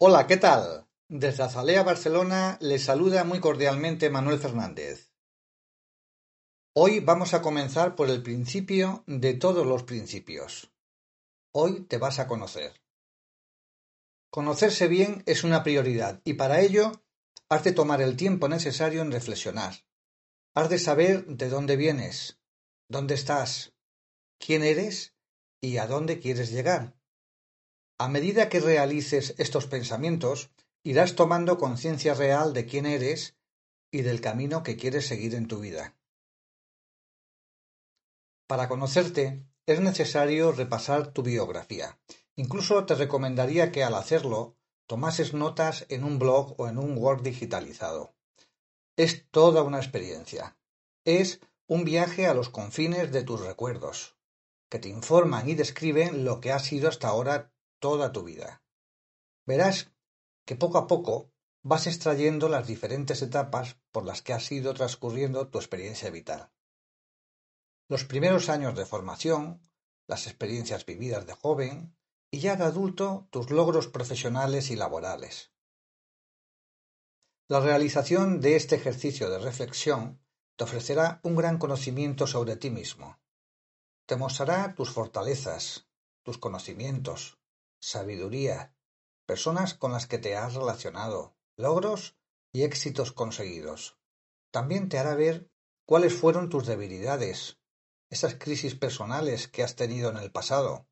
Hola, ¿qué tal? Desde Azalea, Barcelona, les saluda muy cordialmente Manuel Fernández. Hoy vamos a comenzar por el principio de todos los principios. Hoy te vas a conocer. Conocerse bien es una prioridad y para ello has de tomar el tiempo necesario en reflexionar. Has de saber de dónde vienes, dónde estás, quién eres y a dónde quieres llegar. A medida que realices estos pensamientos, irás tomando conciencia real de quién eres y del camino que quieres seguir en tu vida. Para conocerte, es necesario repasar tu biografía. Incluso te recomendaría que al hacerlo, tomases notas en un blog o en un Word digitalizado. Es toda una experiencia. Es un viaje a los confines de tus recuerdos, que te informan y describen lo que ha sido hasta ahora toda tu vida. Verás que poco a poco vas extrayendo las diferentes etapas por las que has ido transcurriendo tu experiencia vital. Los primeros años de formación, las experiencias vividas de joven y ya de adulto tus logros profesionales y laborales. La realización de este ejercicio de reflexión te ofrecerá un gran conocimiento sobre ti mismo. Te mostrará tus fortalezas, tus conocimientos, sabiduría, personas con las que te has relacionado, logros y éxitos conseguidos. También te hará ver cuáles fueron tus debilidades, esas crisis personales que has tenido en el pasado,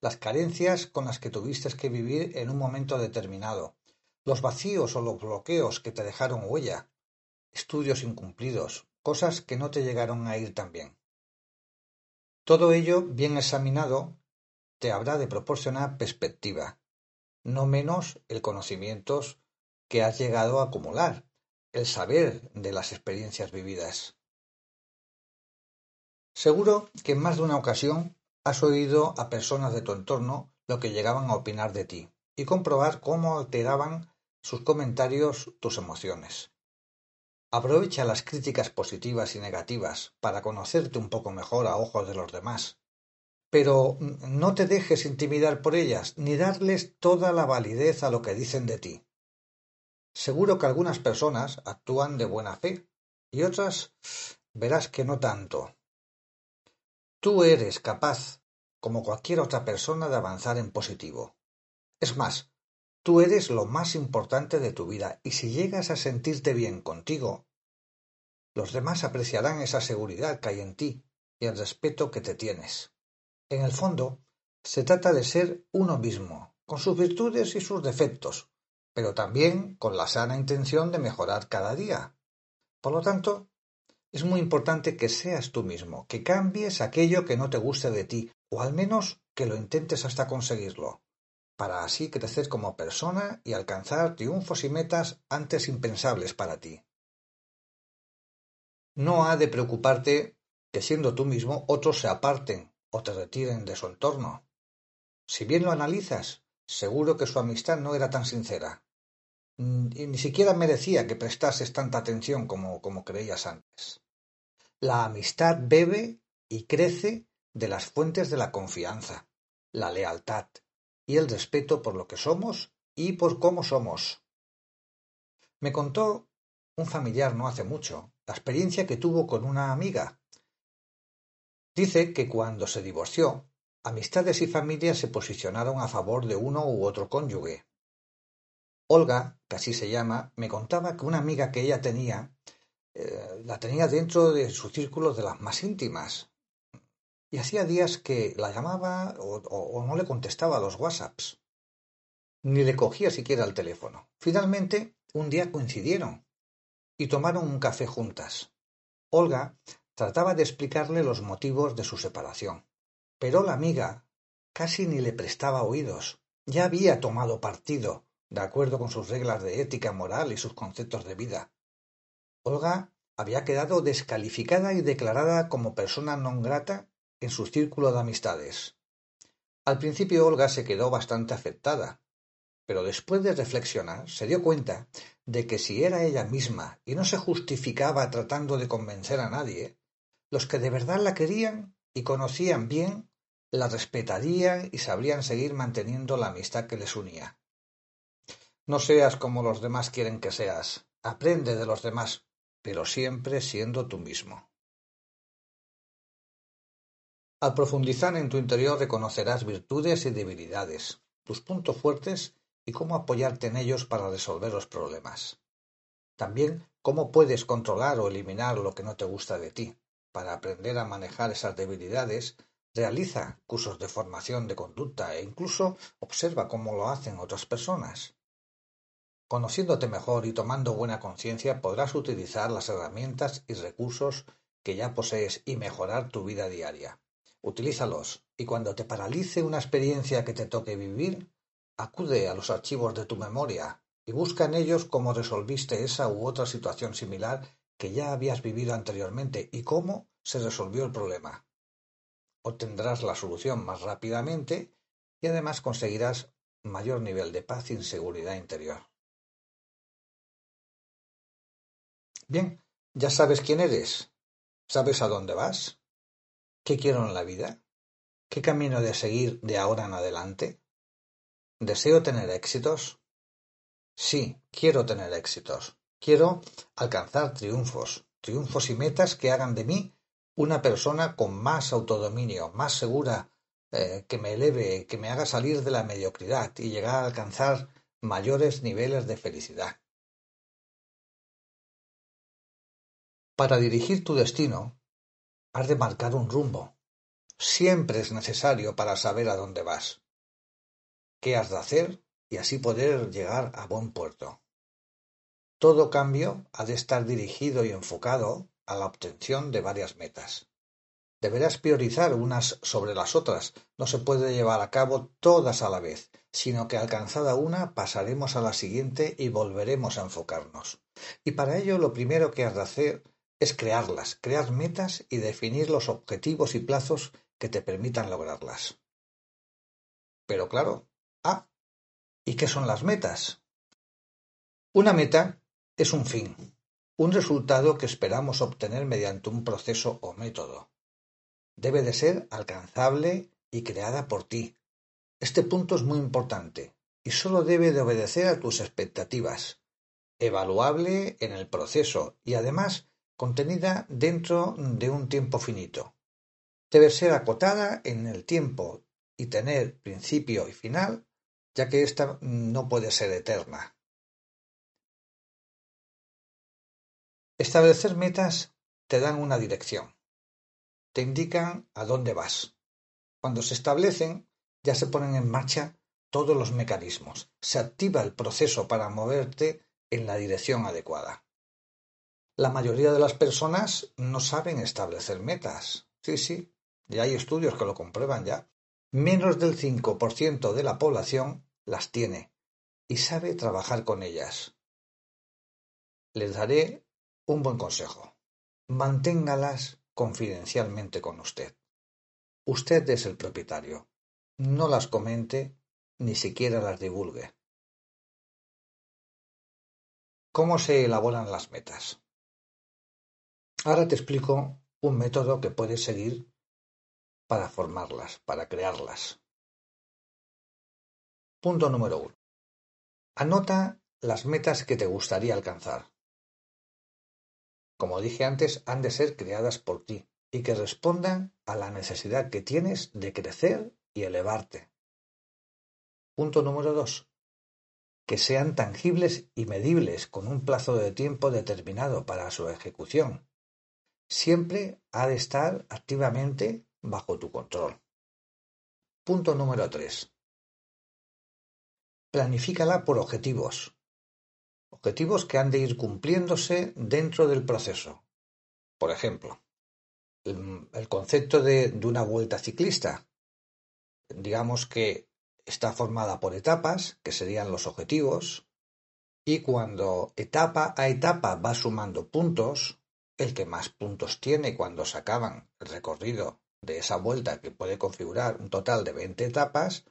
las carencias con las que tuviste que vivir en un momento determinado, los vacíos o los bloqueos que te dejaron huella, estudios incumplidos, cosas que no te llegaron a ir tan bien. Todo ello, bien examinado, te habrá de proporcionar perspectiva, no menos el conocimientos que has llegado a acumular, el saber de las experiencias vividas. Seguro que en más de una ocasión has oído a personas de tu entorno lo que llegaban a opinar de ti y comprobar cómo alteraban sus comentarios tus emociones. Aprovecha las críticas positivas y negativas para conocerte un poco mejor a ojos de los demás pero no te dejes intimidar por ellas, ni darles toda la validez a lo que dicen de ti. Seguro que algunas personas actúan de buena fe y otras verás que no tanto. Tú eres capaz, como cualquier otra persona, de avanzar en positivo. Es más, tú eres lo más importante de tu vida y si llegas a sentirte bien contigo, los demás apreciarán esa seguridad que hay en ti y el respeto que te tienes. En el fondo, se trata de ser uno mismo, con sus virtudes y sus defectos, pero también con la sana intención de mejorar cada día. Por lo tanto, es muy importante que seas tú mismo, que cambies aquello que no te guste de ti, o al menos que lo intentes hasta conseguirlo, para así crecer como persona y alcanzar triunfos y metas antes impensables para ti. No ha de preocuparte que siendo tú mismo otros se aparten o te retiren de su entorno. Si bien lo analizas, seguro que su amistad no era tan sincera. Mm, y ni siquiera merecía que prestases tanta atención como, como creías antes. La amistad bebe y crece de las fuentes de la confianza, la lealtad y el respeto por lo que somos y por cómo somos. Me contó un familiar no hace mucho la experiencia que tuvo con una amiga Dice que cuando se divorció, amistades y familias se posicionaron a favor de uno u otro cónyuge. Olga, que así se llama, me contaba que una amiga que ella tenía eh, la tenía dentro de su círculo de las más íntimas. Y hacía días que la llamaba o, o no le contestaba a los WhatsApps. Ni le cogía siquiera el teléfono. Finalmente, un día coincidieron y tomaron un café juntas. Olga Trataba de explicarle los motivos de su separación, pero la amiga casi ni le prestaba oídos, Ya había tomado partido, de acuerdo con sus reglas de ética moral y sus conceptos de vida. Olga había quedado descalificada y declarada como persona non grata en su círculo de amistades. Al principio Olga se quedó bastante afectada, pero después de reflexionar se dio cuenta de que si era ella misma y no se justificaba tratando de convencer a nadie, los que de verdad la querían y conocían bien la respetarían y sabrían seguir manteniendo la amistad que les unía. No seas como los demás quieren que seas, aprende de los demás, pero siempre siendo tú mismo. Al profundizar en tu interior reconocerás virtudes y debilidades, tus puntos fuertes y cómo apoyarte en ellos para resolver los problemas. También cómo puedes controlar o eliminar lo que no te gusta de ti. Para aprender a manejar esas debilidades, realiza cursos de formación de conducta e incluso observa cómo lo hacen otras personas. Conociéndote mejor y tomando buena conciencia podrás utilizar las herramientas y recursos que ya posees y mejorar tu vida diaria. Utilízalos y cuando te paralice una experiencia que te toque vivir, acude a los archivos de tu memoria y busca en ellos cómo resolviste esa u otra situación similar que ya habías vivido anteriormente y cómo se resolvió el problema. Obtendrás la solución más rápidamente y además conseguirás mayor nivel de paz y seguridad interior. Bien, ya sabes quién eres, sabes a dónde vas, ¿Qué quiero en la vida? ¿Qué camino de seguir de ahora en adelante? ¿Deseo tener éxitos? Sí, quiero tener éxitos. Quiero alcanzar triunfos, triunfos y metas que hagan de mí una persona con más autodominio, más segura, eh, que me eleve, que me haga salir de la mediocridad y llegar a alcanzar mayores niveles de felicidad. Para dirigir tu destino, Has de marcar un rumbo. Siempre es necesario para saber a dónde vas. ¿Qué has de hacer? Y así poder llegar a buen puerto. Todo cambio ha de estar dirigido y enfocado a la obtención de varias metas. Deberás priorizar unas sobre las otras. No se puede llevar a cabo todas a la vez, sino que alcanzada una pasaremos a la siguiente y volveremos a enfocarnos. Y para ello lo primero que has de hacer es crearlas, crear metas y definir los objetivos y plazos que te permitan lograrlas. Pero claro, ah, ¿y qué son las metas? Una meta es un fin, un resultado que esperamos obtener mediante un proceso o método. Debe de ser alcanzable y creada por ti. Este punto es muy importante y solo debe de obedecer a tus expectativas, evaluable en el proceso y además contenida dentro de un tiempo finito. Debe ser acotada en el tiempo y tener principio y final, ya que ésta no puede ser eterna. Establecer metas te dan una dirección, te indican a dónde vas. Cuando se establecen, ya se ponen en marcha todos los mecanismos, se activa el proceso para moverte en la dirección adecuada. La mayoría de las personas no saben establecer metas. Sí, sí, ya hay estudios que lo comprueban ya. Menos del 5% de la población las tiene y sabe trabajar con ellas. Les daré un buen consejo. Manténgalas confidencialmente con usted. Usted es el propietario. No las comente ni siquiera las divulgue. ¿Cómo se elaboran las metas? Ahora te explico un método que puedes seguir para formarlas, para crearlas. Punto número uno. Anota las metas que te gustaría alcanzar. Como dije antes, han de ser creadas por ti y que respondan a la necesidad que tienes de crecer y elevarte. Punto número dos. Que sean tangibles y medibles con un plazo de tiempo determinado para su ejecución siempre ha de estar activamente bajo tu control. Punto número 3. Planifícala por objetivos. Objetivos que han de ir cumpliéndose dentro del proceso. Por ejemplo, el, concepto de, de una vuelta ciclista. Digamos que está formada por etapas, que serían los objetivos, y cuando etapa a etapa va sumando puntos, el que más puntos tiene cuando se acaban el recorrido de esa vuelta que puede configurar un total de 20 etapas,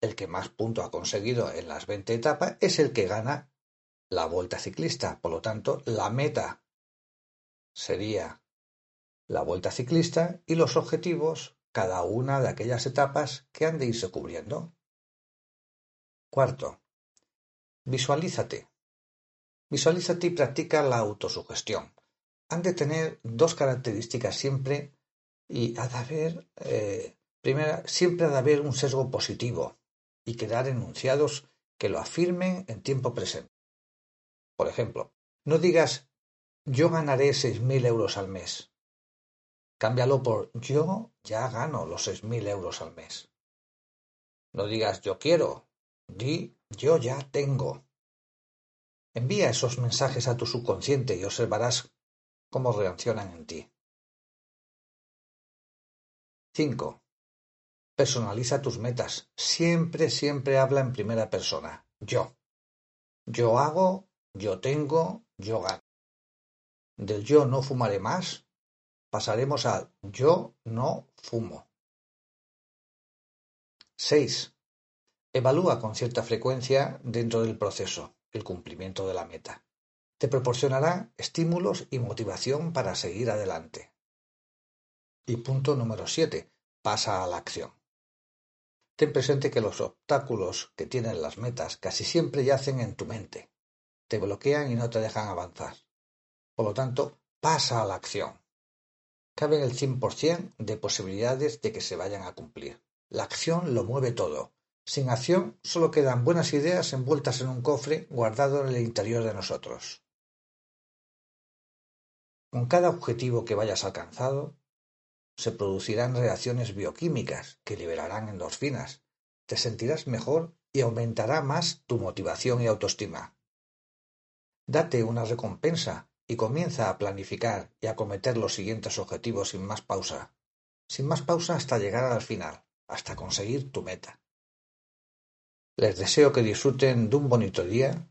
el que más puntos ha conseguido en las 20 etapas es el que gana la vuelta ciclista. Por lo tanto, la meta sería la vuelta ciclista y los objetivos cada una de aquellas etapas que han de irse cubriendo. Cuarto, visualízate. Visualízate y practica la autosugestión. Han de tener dos características siempre y ha de haber, eh, primera, siempre ha de haber un sesgo positivo y quedar enunciados que lo afirmen en tiempo presente. Por ejemplo, no digas yo ganaré seis mil euros al mes. Cámbialo por yo ya gano los seis mil euros al mes. No digas yo quiero, di yo ya tengo. Envía esos mensajes a tu subconsciente y observarás cómo reaccionan en ti. 5. Personaliza tus metas. Siempre, siempre habla en primera persona. Yo. Yo hago, yo tengo, yo gano. Del yo no fumaré más pasaremos al yo no fumo. 6. Evalúa con cierta frecuencia dentro del proceso el cumplimiento de la meta. Te proporcionará estímulos y motivación para seguir adelante. Y punto número 7. Pasa a la acción. Ten presente que los obstáculos que tienen las metas casi siempre yacen en tu mente. Te bloquean y no te dejan avanzar. Por lo tanto, pasa a la acción. Caben el cien por cien de posibilidades de que se vayan a cumplir. La acción lo mueve todo. Sin acción solo quedan buenas ideas envueltas en un cofre guardado en el interior de nosotros. Con cada objetivo que vayas alcanzado, se producirán reacciones bioquímicas que liberarán endorfinas. Te sentirás mejor y aumentará más tu motivación y autoestima. Date una recompensa y comienza a planificar y a cometer los siguientes objetivos sin más pausa, sin más pausa hasta llegar al final, hasta conseguir tu meta. Les deseo que disfruten de un bonito día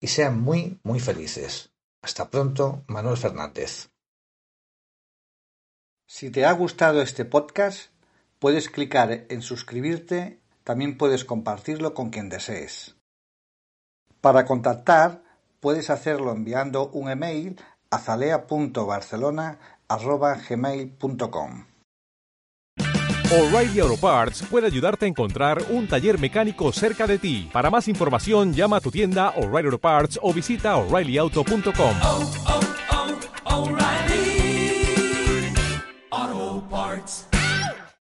y sean muy, muy felices. Hasta pronto, Manuel Fernández. Si te ha gustado este podcast, puedes clicar en suscribirte, también puedes compartirlo con quien desees. Para contactar, puedes hacerlo enviando un email a zalea.barcelona.gmail.com O'Reilly Auto Parts puede ayudarte a encontrar un taller mecánico cerca de ti. Para más información, llama a tu tienda O'Reilly Auto Parts o visita oreillyauto.com.